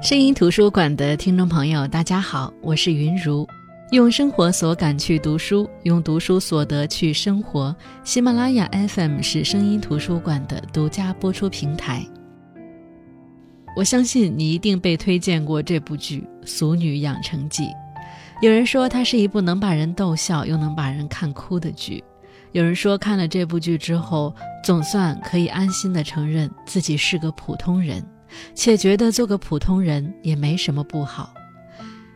声音图书馆的听众朋友，大家好，我是云如。用生活所感去读书，用读书所得去生活。喜马拉雅 FM 是声音图书馆的独家播出平台。我相信你一定被推荐过这部剧《俗女养成记》。有人说它是一部能把人逗笑又能把人看哭的剧。有人说看了这部剧之后，总算可以安心的承认自己是个普通人。且觉得做个普通人也没什么不好。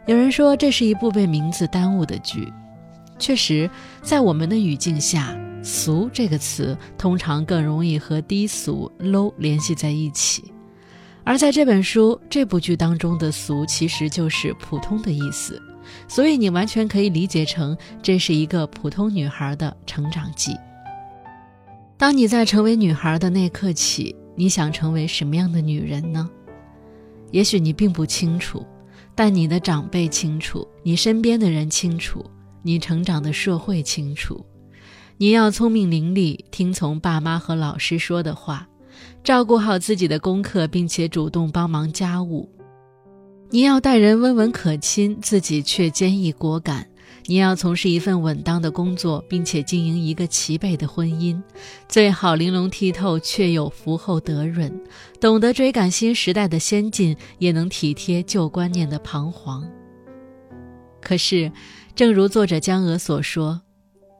有人说这是一部被名字耽误的剧，确实，在我们的语境下，“俗”这个词通常更容易和低俗、low 联系在一起。而在这本书、这部剧当中的“俗”其实就是普通的意思，所以你完全可以理解成这是一个普通女孩的成长记。当你在成为女孩的那刻起。你想成为什么样的女人呢？也许你并不清楚，但你的长辈清楚，你身边的人清楚，你成长的社会清楚。你要聪明伶俐，听从爸妈和老师说的话，照顾好自己的功课，并且主动帮忙家务。你要待人温文可亲，自己却坚毅果敢。你要从事一份稳当的工作，并且经营一个齐备的婚姻，最好玲珑剔透却又福厚德润，懂得追赶新时代的先进，也能体贴旧观念的彷徨。可是，正如作者江娥所说，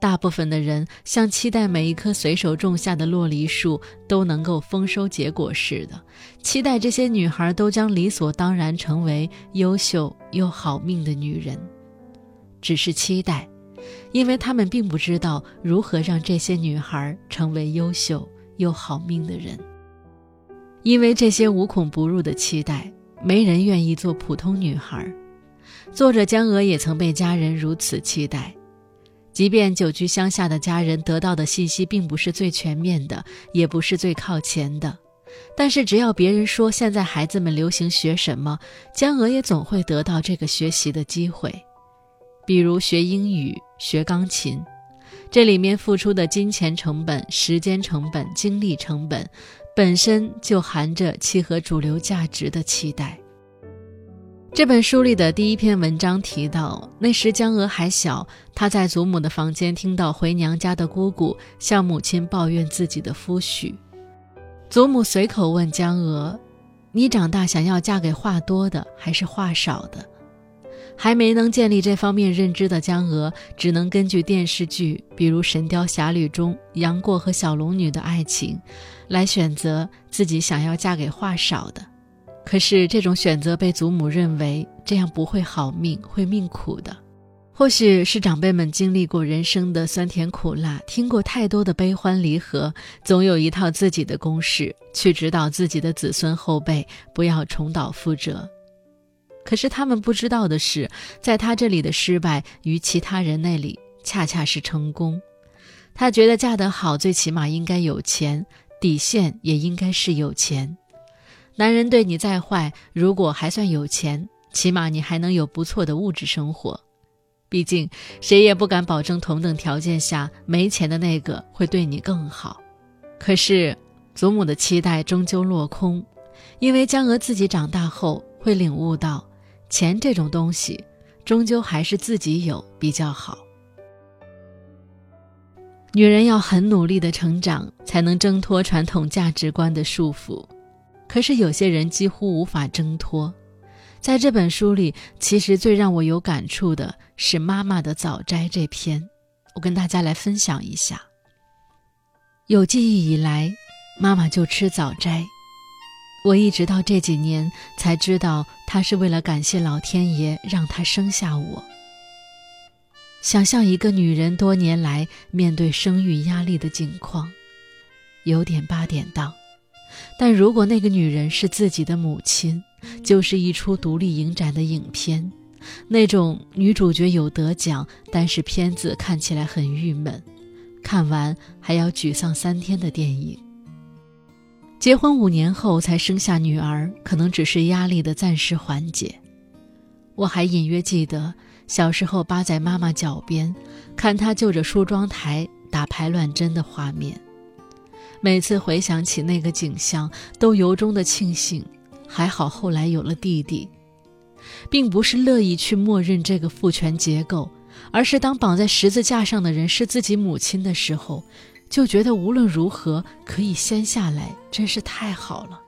大部分的人像期待每一棵随手种下的洛梨树都能够丰收结果似的，期待这些女孩都将理所当然成为优秀又好命的女人。只是期待，因为他们并不知道如何让这些女孩成为优秀又好命的人。因为这些无孔不入的期待，没人愿意做普通女孩。作者江娥也曾被家人如此期待，即便久居乡下的家人得到的信息并不是最全面的，也不是最靠前的，但是只要别人说现在孩子们流行学什么，江娥也总会得到这个学习的机会。比如学英语、学钢琴，这里面付出的金钱成本、时间成本、精力成本，本身就含着契合主流价值的期待。这本书里的第一篇文章提到，那时江娥还小，她在祖母的房间听到回娘家的姑姑向母亲抱怨自己的夫婿。祖母随口问江娥：“你长大想要嫁给话多的，还是话少的？”还没能建立这方面认知的江娥，只能根据电视剧，比如《神雕侠侣》中杨过和小龙女的爱情，来选择自己想要嫁给话少的。可是这种选择被祖母认为这样不会好命，会命苦的。或许是长辈们经历过人生的酸甜苦辣，听过太多的悲欢离合，总有一套自己的公式去指导自己的子孙后辈，不要重蹈覆辙。可是他们不知道的是，在他这里的失败与其他人那里恰恰是成功。他觉得嫁得好，最起码应该有钱，底线也应该是有钱。男人对你再坏，如果还算有钱，起码你还能有不错的物质生活。毕竟谁也不敢保证同等条件下没钱的那个会对你更好。可是祖母的期待终究落空，因为江娥自己长大后会领悟到。钱这种东西，终究还是自己有比较好。女人要很努力的成长，才能挣脱传统价值观的束缚。可是有些人几乎无法挣脱。在这本书里，其实最让我有感触的是妈妈的早斋这篇，我跟大家来分享一下。有记忆以来，妈妈就吃早斋。我一直到这几年才知道，她是为了感谢老天爷让她生下我。想象一个女人多年来面对生育压力的境况，有点八点档。但如果那个女人是自己的母亲，就是一出独立影展的影片，那种女主角有得奖，但是片子看起来很郁闷，看完还要沮丧三天的电影。结婚五年后才生下女儿，可能只是压力的暂时缓解。我还隐约记得小时候扒在妈妈脚边，看她就着梳妆台打排卵针的画面。每次回想起那个景象，都由衷的庆幸，还好后来有了弟弟，并不是乐意去默认这个父权结构，而是当绑在十字架上的人是自己母亲的时候，就觉得无论如何可以先下来，真是太好了。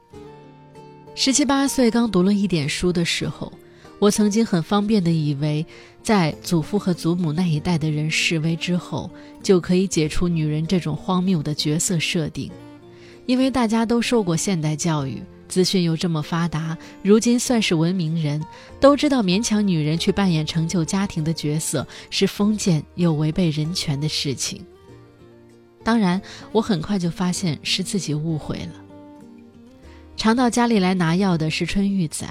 十七八岁刚读了一点书的时候，我曾经很方便的以为，在祖父和祖母那一代的人示威之后，就可以解除女人这种荒谬的角色设定，因为大家都受过现代教育。资讯又这么发达，如今算是文明人，都知道勉强女人去扮演成就家庭的角色是封建又违背人权的事情。当然，我很快就发现是自己误会了。常到家里来拿药的是春玉仔，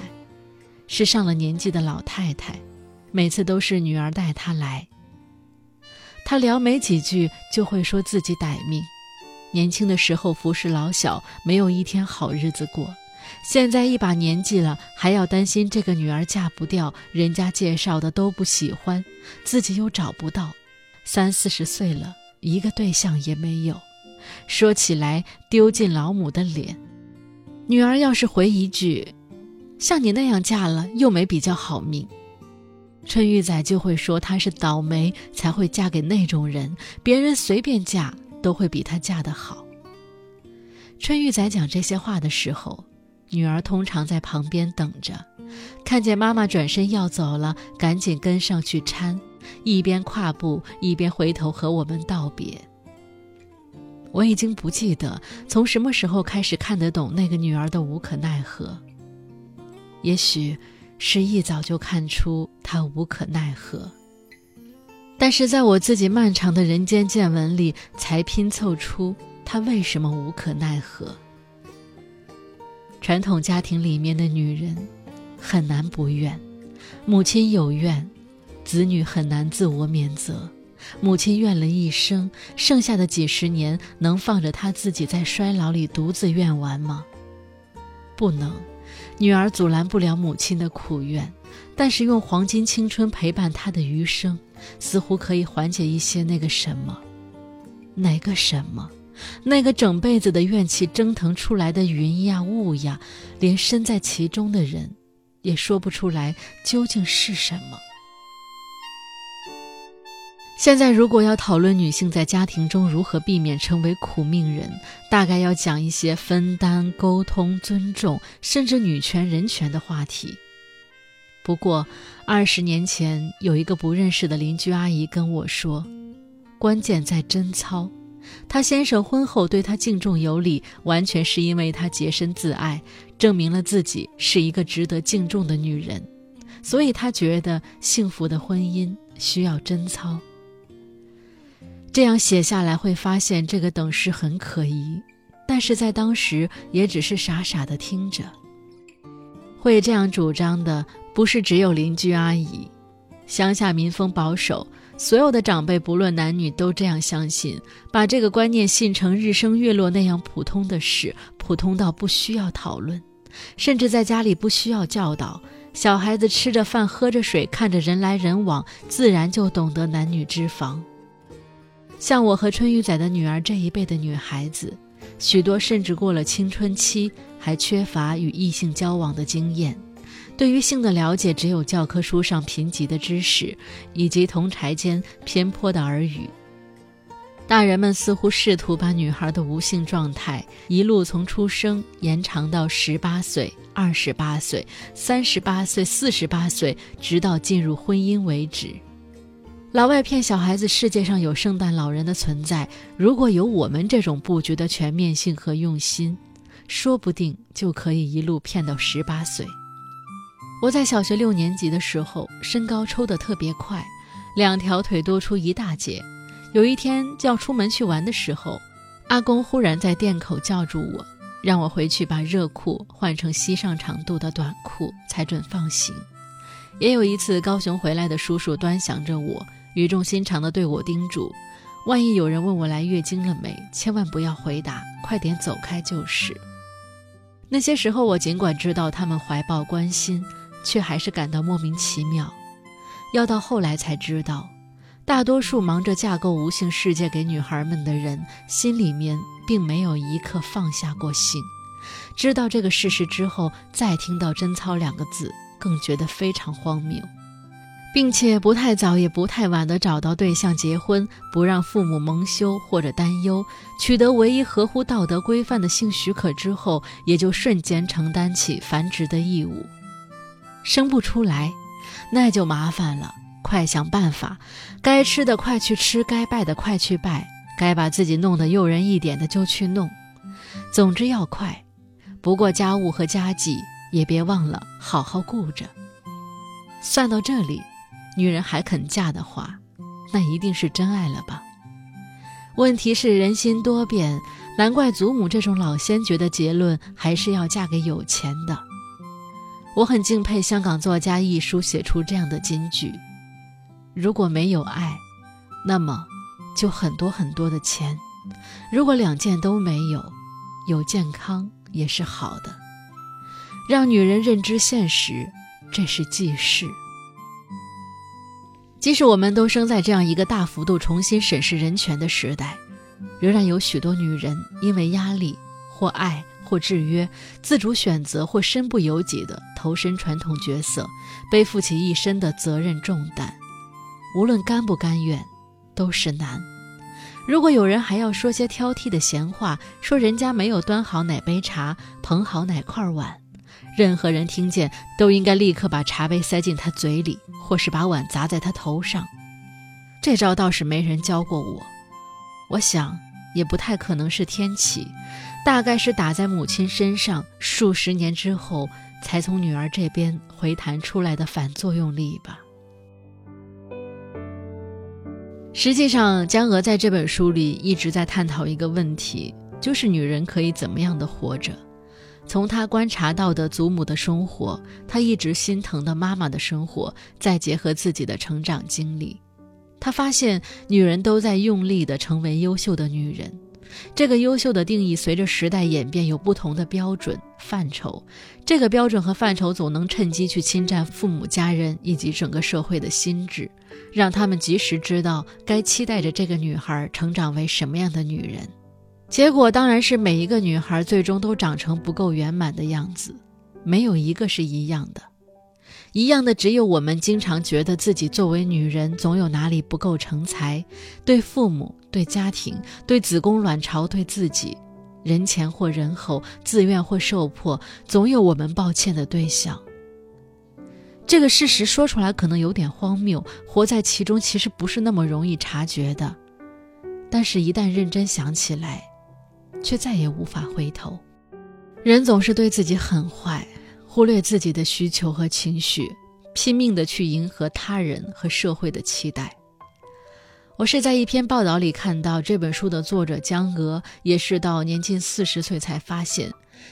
是上了年纪的老太太，每次都是女儿带她来。她聊没几句就会说自己歹命，年轻的时候服侍老小，没有一天好日子过。现在一把年纪了，还要担心这个女儿嫁不掉，人家介绍的都不喜欢，自己又找不到，三四十岁了，一个对象也没有。说起来丢尽老母的脸。女儿要是回一句，像你那样嫁了又没比较好命，春玉仔就会说她是倒霉才会嫁给那种人，别人随便嫁都会比她嫁得好。春玉仔讲这些话的时候。女儿通常在旁边等着，看见妈妈转身要走了，赶紧跟上去搀，一边跨步一边回头和我们道别。我已经不记得从什么时候开始看得懂那个女儿的无可奈何，也许是一早就看出她无可奈何，但是在我自己漫长的人间见闻里，才拼凑出她为什么无可奈何。传统家庭里面的女人很难不怨，母亲有怨，子女很难自我免责。母亲怨了一生，剩下的几十年能放着她自己在衰老里独自怨完吗？不能，女儿阻拦不了母亲的苦怨，但是用黄金青春陪伴她的余生，似乎可以缓解一些那个什么，哪个什么？那个整辈子的怨气蒸腾出来的云呀雾呀，连身在其中的人，也说不出来究竟是什么。现在如果要讨论女性在家庭中如何避免成为苦命人，大概要讲一些分担、沟通、尊重，甚至女权、人权的话题。不过，二十年前有一个不认识的邻居阿姨跟我说，关键在贞操。她先生婚后对她敬重有礼，完全是因为她洁身自爱，证明了自己是一个值得敬重的女人。所以她觉得幸福的婚姻需要贞操。这样写下来会发现这个等式很可疑，但是在当时也只是傻傻的听着。会这样主张的不是只有邻居阿姨，乡下民风保守。所有的长辈，不论男女，都这样相信，把这个观念信成日升月落那样普通的事，普通到不需要讨论，甚至在家里不需要教导。小孩子吃着饭，喝着水，看着人来人往，自然就懂得男女之防。像我和春玉仔的女儿这一辈的女孩子，许多甚至过了青春期，还缺乏与异性交往的经验。对于性的了解，只有教科书上贫瘠的知识，以及同柴间偏颇的耳语。大人们似乎试图把女孩的无性状态一路从出生延长到十八岁、二十八岁、三十八岁、四十八岁，直到进入婚姻为止。老外骗小孩子世界上有圣诞老人的存在，如果有我们这种布局的全面性和用心，说不定就可以一路骗到十八岁。我在小学六年级的时候，身高抽得特别快，两条腿多出一大截。有一天要出门去玩的时候，阿公忽然在店口叫住我，让我回去把热裤换成膝上长度的短裤，才准放行。也有一次，高雄回来的叔叔端详着我，语重心长地对我叮嘱：万一有人问我来月经了没，千万不要回答，快点走开就是。那些时候，我尽管知道他们怀抱关心。却还是感到莫名其妙，要到后来才知道，大多数忙着架构无性世界给女孩们的人，心里面并没有一刻放下过性，知道这个事实之后，再听到“贞操”两个字，更觉得非常荒谬，并且不太早也不太晚的找到对象结婚，不让父母蒙羞或者担忧，取得唯一合乎道德规范的性许可之后，也就瞬间承担起繁殖的义务。生不出来，那就麻烦了，快想办法，该吃的快去吃，该拜的快去拜，该把自己弄得诱人一点的就去弄，总之要快。不过家务和家计也别忘了好好顾着。算到这里，女人还肯嫁的话，那一定是真爱了吧？问题是人心多变，难怪祖母这种老先觉的结论还是要嫁给有钱的。我很敬佩香港作家一书写出这样的金句：如果没有爱，那么就很多很多的钱；如果两件都没有，有健康。也是好的，让女人认知现实，这是济世。即使我们都生在这样一个大幅度重新审视人权的时代，仍然有许多女人因为压力或爱或制约，自主选择或身不由己的投身传统角色，背负起一身的责任重担。无论甘不甘愿，都是难。如果有人还要说些挑剔的闲话，说人家没有端好哪杯茶，捧好哪块碗，任何人听见都应该立刻把茶杯塞进他嘴里，或是把碗砸在他头上。这招倒是没人教过我，我想也不太可能是天启，大概是打在母亲身上数十年之后才从女儿这边回弹出来的反作用力吧。实际上，江娥在这本书里一直在探讨一个问题，就是女人可以怎么样的活着。从他观察到的祖母的生活，他一直心疼的妈妈的生活，再结合自己的成长经历，他发现女人都在用力的成为优秀的女人。这个优秀的定义随着时代演变有不同的标准范畴，这个标准和范畴总能趁机去侵占父母家人以及整个社会的心智，让他们及时知道该期待着这个女孩成长为什么样的女人。结果当然是每一个女孩最终都长成不够圆满的样子，没有一个是一样的。一样的只有我们经常觉得自己作为女人总有哪里不够成才，对父母、对家庭、对子宫卵巢、对自己，人前或人后，自愿或受迫，总有我们抱歉的对象。这个事实说出来可能有点荒谬，活在其中其实不是那么容易察觉的，但是，一旦认真想起来，却再也无法回头。人总是对自己很坏。忽略自己的需求和情绪，拼命的去迎合他人和社会的期待。我是在一篇报道里看到，这本书的作者江娥也是到年近四十岁才发现，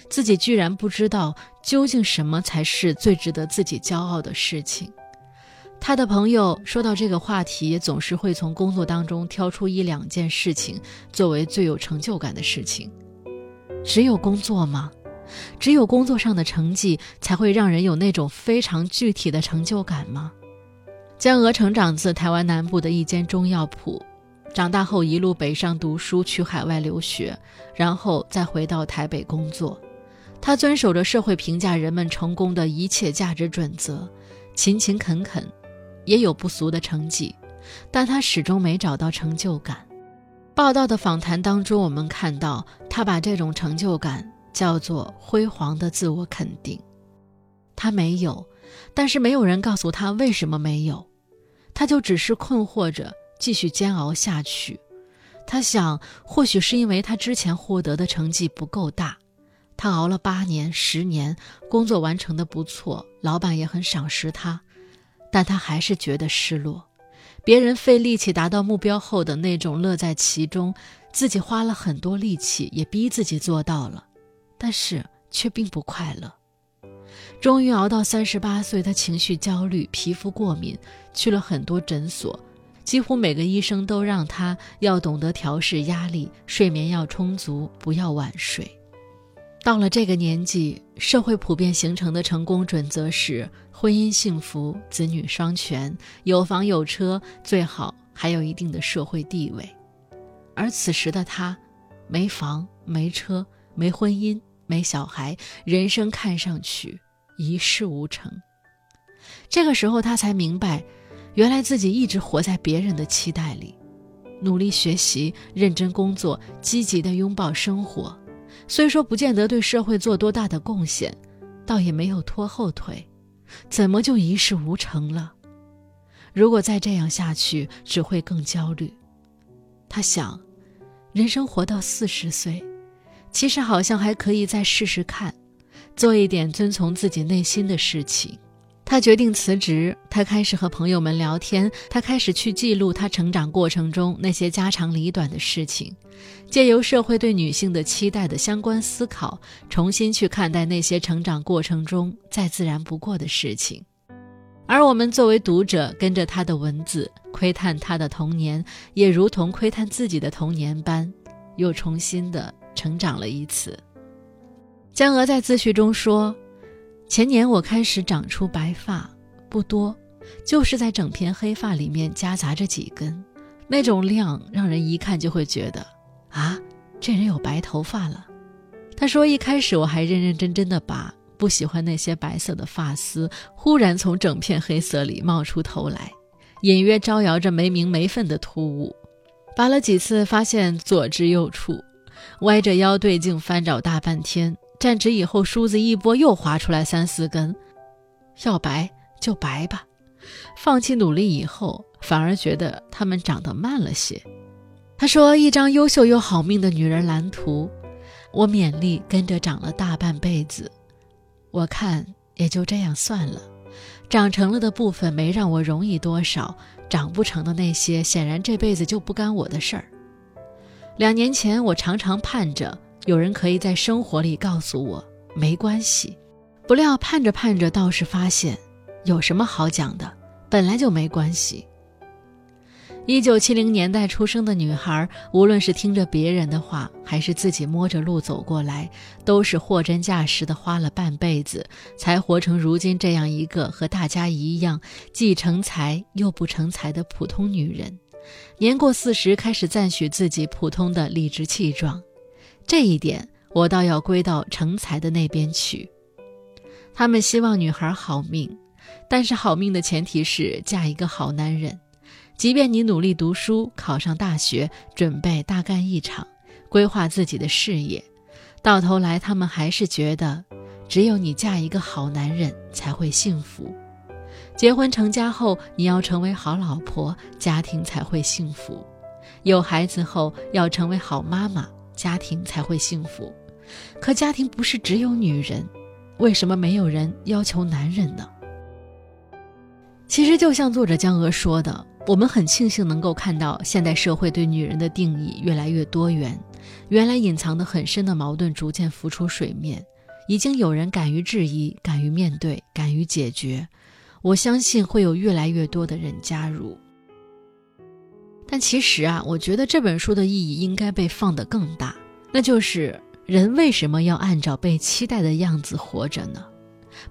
自己居然不知道究竟什么才是最值得自己骄傲的事情。他的朋友说到这个话题，总是会从工作当中挑出一两件事情作为最有成就感的事情。只有工作吗？只有工作上的成绩才会让人有那种非常具体的成就感吗？江娥成长自台湾南部的一间中药铺，长大后一路北上读书，去海外留学，然后再回到台北工作。她遵守着社会评价人们成功的一切价值准则，勤勤恳恳，也有不俗的成绩，但他始终没找到成就感。报道的访谈当中，我们看到他把这种成就感。叫做辉煌的自我肯定，他没有，但是没有人告诉他为什么没有，他就只是困惑着继续煎熬下去。他想，或许是因为他之前获得的成绩不够大，他熬了八年、十年，工作完成的不错，老板也很赏识他，但他还是觉得失落。别人费力气达到目标后的那种乐在其中，自己花了很多力气也逼自己做到了。但是却并不快乐。终于熬到三十八岁，他情绪焦虑，皮肤过敏，去了很多诊所，几乎每个医生都让他要懂得调试压力，睡眠要充足，不要晚睡。到了这个年纪，社会普遍形成的成功准则是婚姻幸福、子女双全、有房有车，最好还有一定的社会地位。而此时的他，没房没车，没婚姻。没小孩，人生看上去一事无成。这个时候，他才明白，原来自己一直活在别人的期待里，努力学习、认真工作、积极的拥抱生活。虽说不见得对社会做多大的贡献，倒也没有拖后腿，怎么就一事无成了？如果再这样下去，只会更焦虑。他想，人生活到四十岁，其实好像还可以再试试看，做一点遵从自己内心的事情。他决定辞职，他开始和朋友们聊天，他开始去记录他成长过程中那些家长里短的事情，借由社会对女性的期待的相关思考，重新去看待那些成长过程中再自然不过的事情。而我们作为读者，跟着他的文字窥探他的童年，也如同窥探自己的童年般，又重新的成长了一次。江娥在自序中说。前年我开始长出白发，不多，就是在整片黑发里面夹杂着几根，那种量让人一看就会觉得，啊，这人有白头发了。他说一开始我还认认真真的拔，不喜欢那些白色的发丝忽然从整片黑色里冒出头来，隐约招摇着没名没分的突兀。拔了几次，发现左支右绌，歪着腰对镜翻找大半天。站直以后，梳子一拨，又划出来三四根。要白就白吧，放弃努力以后，反而觉得他们长得慢了些。他说：“一张优秀又好命的女人蓝图，我勉力跟着长了大半辈子。我看也就这样算了，长成了的部分没让我容易多少，长不成的那些，显然这辈子就不干我的事儿。两年前，我常常盼着。”有人可以在生活里告诉我没关系，不料盼着盼着，倒是发现有什么好讲的，本来就没关系。一九七零年代出生的女孩，无论是听着别人的话，还是自己摸着路走过来，都是货真价实的花了半辈子，才活成如今这样一个和大家一样既成才又不成才的普通女人。年过四十，开始赞许自己普通的理直气壮。这一点，我倒要归到成才的那边去。他们希望女孩好命，但是好命的前提是嫁一个好男人。即便你努力读书，考上大学，准备大干一场，规划自己的事业，到头来他们还是觉得，只有你嫁一个好男人才会幸福。结婚成家后，你要成为好老婆，家庭才会幸福。有孩子后，要成为好妈妈。家庭才会幸福，可家庭不是只有女人，为什么没有人要求男人呢？其实就像作者江娥说的，我们很庆幸能够看到现代社会对女人的定义越来越多元，原来隐藏的很深的矛盾逐渐浮出水面，已经有人敢于质疑、敢于面对、敢于解决。我相信会有越来越多的人加入。但其实啊，我觉得这本书的意义应该被放得更大，那就是人为什么要按照被期待的样子活着呢？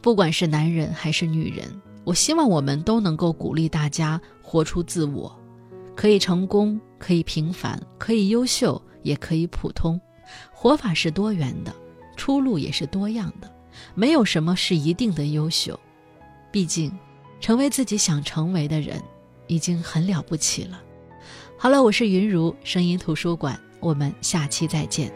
不管是男人还是女人，我希望我们都能够鼓励大家活出自我，可以成功，可以平凡，可以优秀，也可以普通。活法是多元的，出路也是多样的，没有什么是一定的优秀。毕竟，成为自己想成为的人，已经很了不起了。好了，我是云如声音图书馆，我们下期再见。